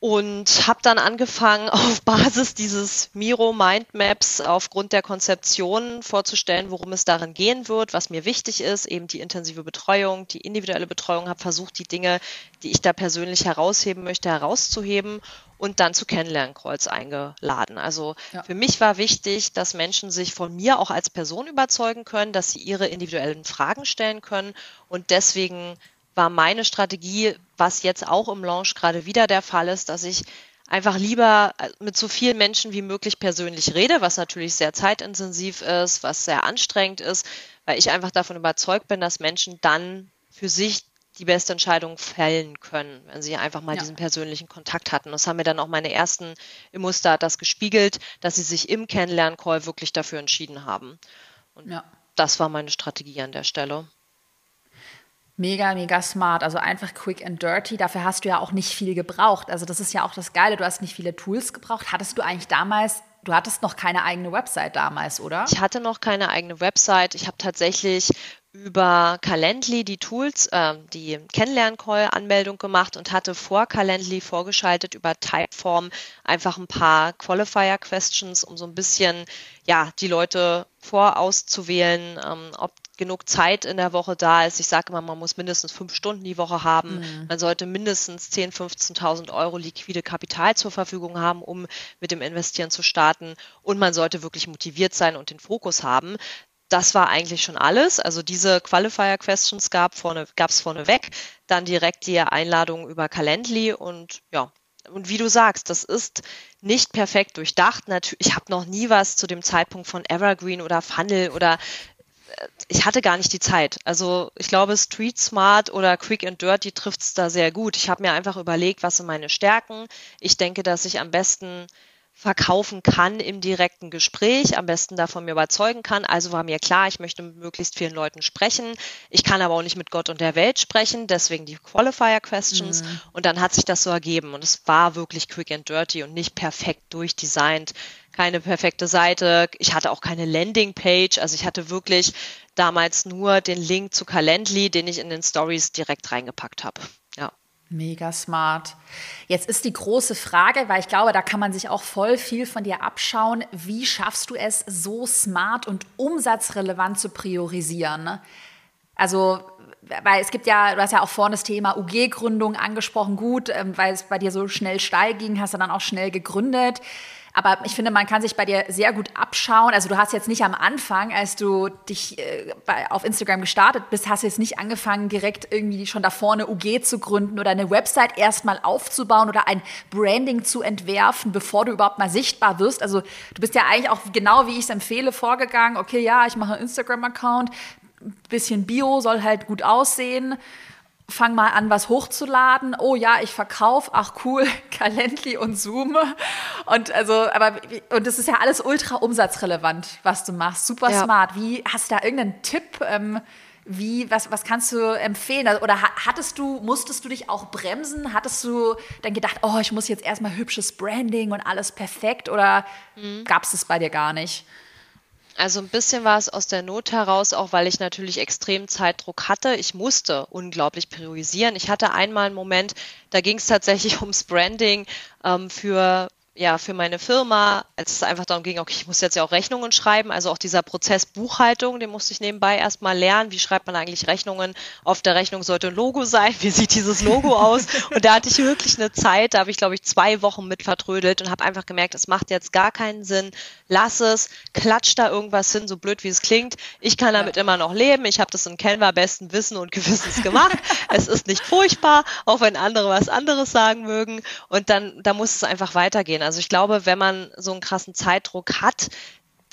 Und habe dann angefangen, auf Basis dieses Miro Mindmaps aufgrund der Konzeption vorzustellen, worum es darin gehen wird, was mir wichtig ist, eben die intensive Betreuung, die individuelle Betreuung, habe versucht, die Dinge, die ich da persönlich herausheben möchte, herauszuheben und dann zu Kennenlernkreuz eingeladen. Also ja. für mich war wichtig, dass Menschen sich von mir auch als Person überzeugen können, dass sie ihre individuellen Fragen stellen können und deswegen war meine Strategie, was jetzt auch im Launch gerade wieder der Fall ist, dass ich einfach lieber äh, mit so vielen Menschen wie möglich persönlich rede, was natürlich sehr zeitintensiv ist, was sehr anstrengend ist, weil ich einfach davon überzeugt bin, dass Menschen dann für sich die beste Entscheidung fällen können, wenn sie einfach mal ja. diesen persönlichen Kontakt hatten. Das haben mir dann auch meine ersten Immo-Starters gespiegelt, dass sie sich im Kennenlern-Call wirklich dafür entschieden haben. Und ja. das war meine Strategie an der Stelle. Mega, mega smart. Also einfach quick and dirty. Dafür hast du ja auch nicht viel gebraucht. Also das ist ja auch das Geile. Du hast nicht viele Tools gebraucht. Hattest du eigentlich damals, du hattest noch keine eigene Website damals, oder? Ich hatte noch keine eigene Website. Ich habe tatsächlich über Calendly die Tools, äh, die Kennenlern-Call-Anmeldung gemacht und hatte vor Calendly vorgeschaltet über Typeform einfach ein paar Qualifier-Questions, um so ein bisschen ja die Leute vorauszuwählen, ähm, ob genug Zeit in der Woche da ist. Ich sage immer, man muss mindestens fünf Stunden die Woche haben. Mhm. Man sollte mindestens 10.000, 15.000 Euro liquide Kapital zur Verfügung haben, um mit dem Investieren zu starten. Und man sollte wirklich motiviert sein und den Fokus haben das war eigentlich schon alles. Also diese Qualifier Questions gab vorne, es vorneweg, dann direkt die Einladung über Calendly und ja. Und wie du sagst, das ist nicht perfekt durchdacht. Natürlich, ich habe noch nie was zu dem Zeitpunkt von Evergreen oder Funnel oder ich hatte gar nicht die Zeit. Also ich glaube, Street Smart oder Quick and Dirty trifft es da sehr gut. Ich habe mir einfach überlegt, was sind meine Stärken. Ich denke, dass ich am besten verkaufen kann im direkten Gespräch, am besten davon mir überzeugen kann. Also war mir klar, ich möchte mit möglichst vielen Leuten sprechen. Ich kann aber auch nicht mit Gott und der Welt sprechen, deswegen die Qualifier Questions. Mhm. Und dann hat sich das so ergeben. Und es war wirklich quick and dirty und nicht perfekt durchdesignt. Keine perfekte Seite. Ich hatte auch keine Landingpage. Also ich hatte wirklich damals nur den Link zu Calendly, den ich in den Stories direkt reingepackt habe. Mega smart. Jetzt ist die große Frage, weil ich glaube, da kann man sich auch voll viel von dir abschauen. Wie schaffst du es, so smart und umsatzrelevant zu priorisieren? Also, weil es gibt ja, du hast ja auch vorhin das Thema UG-Gründung angesprochen, gut, ähm, weil es bei dir so schnell steil ging, hast du dann auch schnell gegründet. Aber ich finde, man kann sich bei dir sehr gut abschauen. Also du hast jetzt nicht am Anfang, als du dich äh, bei, auf Instagram gestartet bist, hast jetzt nicht angefangen, direkt irgendwie schon da vorne UG zu gründen oder eine Website erstmal aufzubauen oder ein Branding zu entwerfen, bevor du überhaupt mal sichtbar wirst. Also du bist ja eigentlich auch genau, wie ich es empfehle, vorgegangen. Okay, ja, ich mache einen Instagram-Account, bisschen Bio soll halt gut aussehen fang mal an, was hochzuladen. Oh ja, ich verkaufe. Ach cool, Calendly und Zoom. Und also, aber und das ist ja alles ultra umsatzrelevant, was du machst. Super ja. smart. Wie hast du da irgendeinen Tipp? Ähm, wie, was, was kannst du empfehlen? Also, oder hattest du, musstest du dich auch bremsen? Hattest du dann gedacht, oh, ich muss jetzt erstmal hübsches Branding und alles perfekt? Oder mhm. gab es das bei dir gar nicht? Also ein bisschen war es aus der Not heraus, auch weil ich natürlich extrem Zeitdruck hatte. Ich musste unglaublich priorisieren. Ich hatte einmal einen Moment, da ging es tatsächlich ums Branding ähm, für ja, für meine Firma, als es einfach darum ging, okay, ich muss jetzt ja auch Rechnungen schreiben, also auch dieser Prozess Buchhaltung, den musste ich nebenbei erstmal lernen. Wie schreibt man eigentlich Rechnungen? Auf der Rechnung sollte ein Logo sein. Wie sieht dieses Logo aus? Und da hatte ich wirklich eine Zeit, da habe ich, glaube ich, zwei Wochen mit vertrödelt und habe einfach gemerkt, es macht jetzt gar keinen Sinn. Lass es, klatsch da irgendwas hin, so blöd wie es klingt. Ich kann damit ja. immer noch leben. Ich habe das in Canva besten Wissen und Gewissens gemacht. es ist nicht furchtbar, auch wenn andere was anderes sagen mögen. Und dann, da muss es einfach weitergehen. Also ich glaube, wenn man so einen krassen Zeitdruck hat,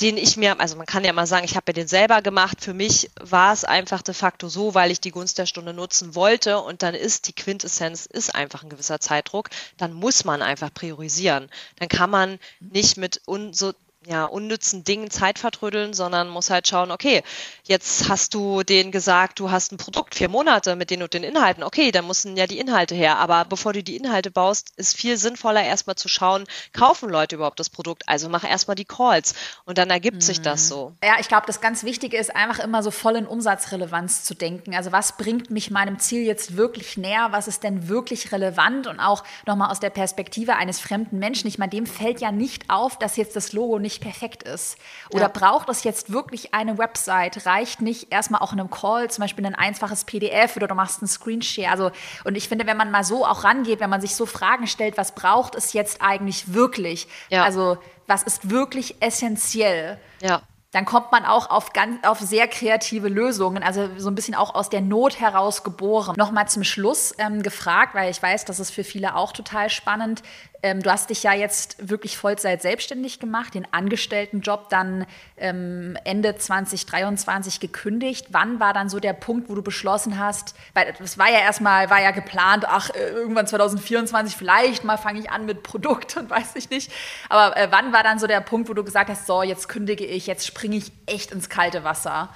den ich mir, also man kann ja mal sagen, ich habe mir den selber gemacht. Für mich war es einfach de facto so, weil ich die Gunst der Stunde nutzen wollte und dann ist die Quintessenz ist einfach ein gewisser Zeitdruck. Dann muss man einfach priorisieren. Dann kann man nicht mit un, so ja, unnützen Dingen Zeit vertrödeln, sondern muss halt schauen, okay, jetzt hast du denen gesagt, du hast ein Produkt, vier Monate mit den und den Inhalten. Okay, dann müssen ja die Inhalte her. Aber bevor du die Inhalte baust, ist viel sinnvoller, erstmal zu schauen, kaufen Leute überhaupt das Produkt? Also mach erstmal die Calls und dann ergibt mhm. sich das mhm. so. Ja, ich glaube, das ganz Wichtige ist einfach immer so voll in Umsatzrelevanz zu denken. Also was bringt mich meinem Ziel jetzt wirklich näher? Was ist denn wirklich relevant? Und auch nochmal aus der Perspektive eines fremden Menschen. Ich meine, dem fällt ja nicht auf, dass jetzt das Logo nicht nicht perfekt ist? Oder ja. braucht es jetzt wirklich eine Website? Reicht nicht erstmal auch in einem Call, zum Beispiel ein einfaches PDF oder du machst einen Screenshare? Also, und ich finde, wenn man mal so auch rangeht, wenn man sich so Fragen stellt, was braucht es jetzt eigentlich wirklich? Ja. Also, was ist wirklich essentiell? Ja dann kommt man auch auf, ganz, auf sehr kreative Lösungen, also so ein bisschen auch aus der Not heraus geboren. Nochmal zum Schluss ähm, gefragt, weil ich weiß, das ist für viele auch total spannend. Ähm, du hast dich ja jetzt wirklich Vollzeit selbstständig gemacht, den Angestelltenjob dann ähm, Ende 2023 gekündigt. Wann war dann so der Punkt, wo du beschlossen hast, weil das war ja erstmal, war ja geplant, ach, äh, irgendwann 2024 vielleicht mal fange ich an mit Produkt und weiß ich nicht. Aber äh, wann war dann so der Punkt, wo du gesagt hast, so, jetzt kündige ich, jetzt springe ich echt ins kalte Wasser?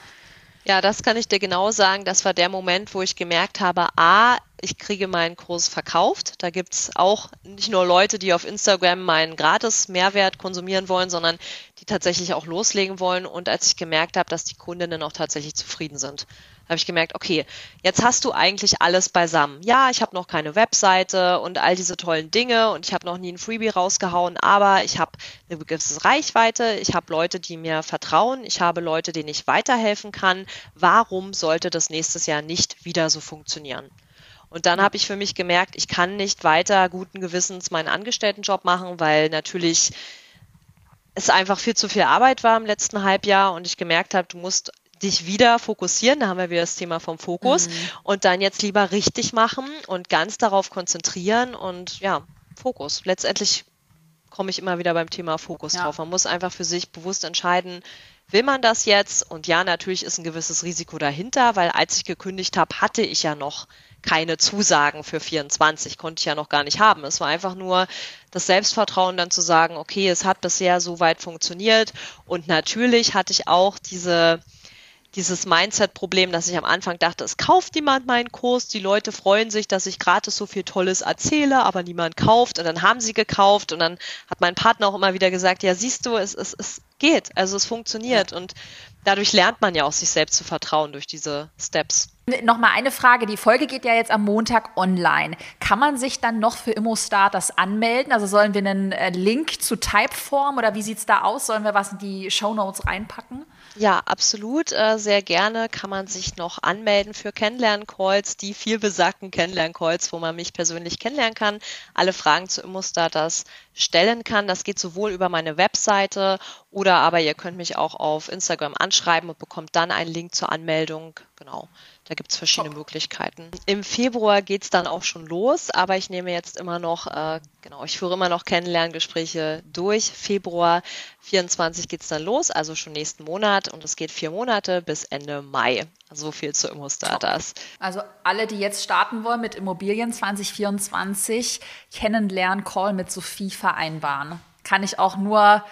Ja, das kann ich dir genau sagen. Das war der Moment, wo ich gemerkt habe, a, ich kriege meinen Kurs verkauft. Da gibt es auch nicht nur Leute, die auf Instagram meinen Gratis-Mehrwert konsumieren wollen, sondern die tatsächlich auch loslegen wollen. Und als ich gemerkt habe, dass die Kundinnen auch tatsächlich zufrieden sind, habe ich gemerkt, okay, jetzt hast du eigentlich alles beisammen. Ja, ich habe noch keine Webseite und all diese tollen Dinge und ich habe noch nie ein Freebie rausgehauen, aber ich habe eine gewisse Reichweite, ich habe Leute, die mir vertrauen, ich habe Leute, denen ich weiterhelfen kann. Warum sollte das nächstes Jahr nicht wieder so funktionieren? Und dann habe ich für mich gemerkt, ich kann nicht weiter guten Gewissens meinen Angestelltenjob machen, weil natürlich es einfach viel zu viel Arbeit war im letzten Halbjahr und ich gemerkt habe, du musst dich wieder fokussieren, da haben wir wieder das Thema vom Fokus mhm. und dann jetzt lieber richtig machen und ganz darauf konzentrieren und ja, Fokus. Letztendlich komme ich immer wieder beim Thema Fokus ja. drauf. Man muss einfach für sich bewusst entscheiden, will man das jetzt? Und ja, natürlich ist ein gewisses Risiko dahinter, weil als ich gekündigt habe, hatte ich ja noch keine Zusagen für 24, konnte ich ja noch gar nicht haben. Es war einfach nur das Selbstvertrauen dann zu sagen, okay, es hat bisher so weit funktioniert und natürlich hatte ich auch diese dieses Mindset-Problem, dass ich am Anfang dachte, es kauft niemand meinen Kurs, die Leute freuen sich, dass ich gratis so viel Tolles erzähle, aber niemand kauft und dann haben sie gekauft und dann hat mein Partner auch immer wieder gesagt, ja siehst du, es, es, es geht, also es funktioniert und dadurch lernt man ja auch sich selbst zu vertrauen durch diese Steps. Nochmal eine Frage. Die Folge geht ja jetzt am Montag online. Kann man sich dann noch für Immostarters anmelden? Also sollen wir einen äh, Link zu Typeform oder wie sieht es da aus? Sollen wir was in die Show Notes reinpacken? Ja, absolut. Äh, sehr gerne kann man sich noch anmelden für Kennenlern-Calls, die viel besagten Kennenlern-Calls, wo man mich persönlich kennenlernen kann, alle Fragen zu Immostarters stellen kann. Das geht sowohl über meine Webseite oder aber ihr könnt mich auch auf Instagram anschreiben und bekommt dann einen Link zur Anmeldung. Genau. Da gibt es verschiedene Top. Möglichkeiten. Im Februar geht es dann auch schon los, aber ich nehme jetzt immer noch, äh, genau, ich führe immer noch Kennenlerngespräche durch. Februar 24 geht es dann los, also schon nächsten Monat und es geht vier Monate bis Ende Mai. So viel zu Immostarters. Also alle, die jetzt starten wollen mit Immobilien 2024, Kennenlern-Call mit Sophie vereinbaren. Kann ich auch nur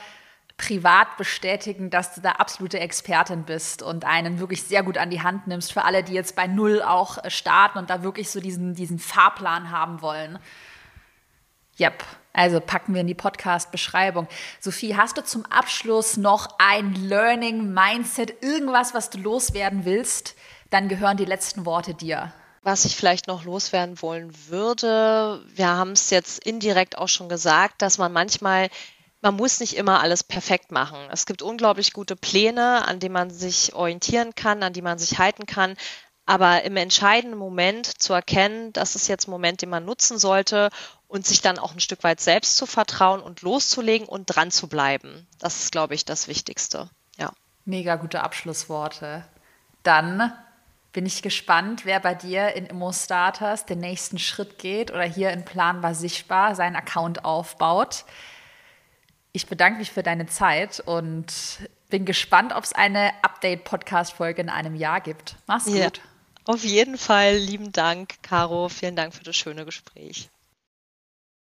privat bestätigen, dass du da absolute Expertin bist und einen wirklich sehr gut an die Hand nimmst für alle, die jetzt bei Null auch äh, starten und da wirklich so diesen, diesen Fahrplan haben wollen. Yep. Also packen wir in die Podcast-Beschreibung. Sophie, hast du zum Abschluss noch ein Learning, Mindset, irgendwas, was du loswerden willst? Dann gehören die letzten Worte dir. Was ich vielleicht noch loswerden wollen würde, wir haben es jetzt indirekt auch schon gesagt, dass man manchmal man muss nicht immer alles perfekt machen. Es gibt unglaublich gute Pläne, an denen man sich orientieren kann, an die man sich halten kann. Aber im entscheidenden Moment zu erkennen, das ist jetzt ein Moment, den man nutzen sollte und sich dann auch ein Stück weit selbst zu vertrauen und loszulegen und dran zu bleiben. Das ist, glaube ich, das Wichtigste. Ja. Mega gute Abschlussworte. Dann bin ich gespannt, wer bei dir in Immo Starters den nächsten Schritt geht oder hier in Planbar Sichtbar seinen Account aufbaut. Ich bedanke mich für deine Zeit und bin gespannt, ob es eine Update-Podcast-Folge in einem Jahr gibt. Mach's ja, gut. Auf jeden Fall lieben Dank, Caro. Vielen Dank für das schöne Gespräch.